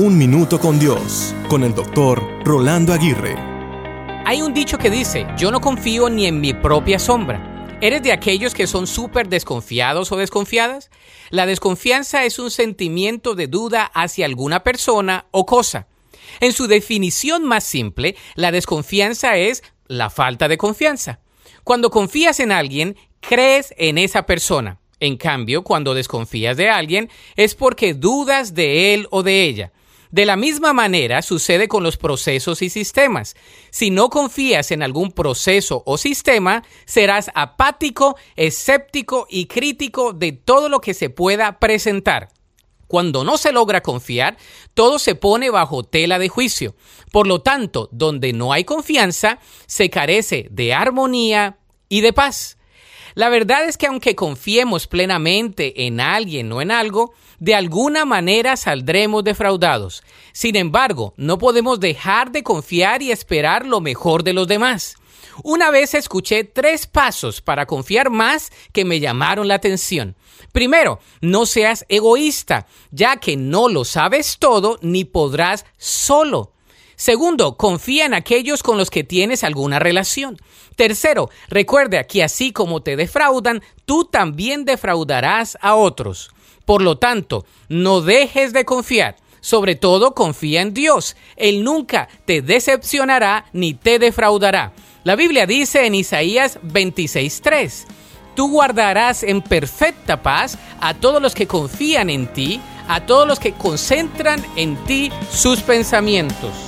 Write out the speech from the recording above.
Un Minuto con Dios, con el doctor Rolando Aguirre. Hay un dicho que dice, yo no confío ni en mi propia sombra. ¿Eres de aquellos que son súper desconfiados o desconfiadas? La desconfianza es un sentimiento de duda hacia alguna persona o cosa. En su definición más simple, la desconfianza es la falta de confianza. Cuando confías en alguien, crees en esa persona. En cambio, cuando desconfías de alguien, es porque dudas de él o de ella. De la misma manera sucede con los procesos y sistemas. Si no confías en algún proceso o sistema, serás apático, escéptico y crítico de todo lo que se pueda presentar. Cuando no se logra confiar, todo se pone bajo tela de juicio. Por lo tanto, donde no hay confianza, se carece de armonía y de paz. La verdad es que aunque confiemos plenamente en alguien o en algo, de alguna manera saldremos defraudados. Sin embargo, no podemos dejar de confiar y esperar lo mejor de los demás. Una vez escuché tres pasos para confiar más que me llamaron la atención. Primero, no seas egoísta, ya que no lo sabes todo ni podrás solo. Segundo, confía en aquellos con los que tienes alguna relación. Tercero, recuerda que así como te defraudan, tú también defraudarás a otros. Por lo tanto, no dejes de confiar. Sobre todo confía en Dios. Él nunca te decepcionará ni te defraudará. La Biblia dice en Isaías 26:3, Tú guardarás en perfecta paz a todos los que confían en ti, a todos los que concentran en ti sus pensamientos.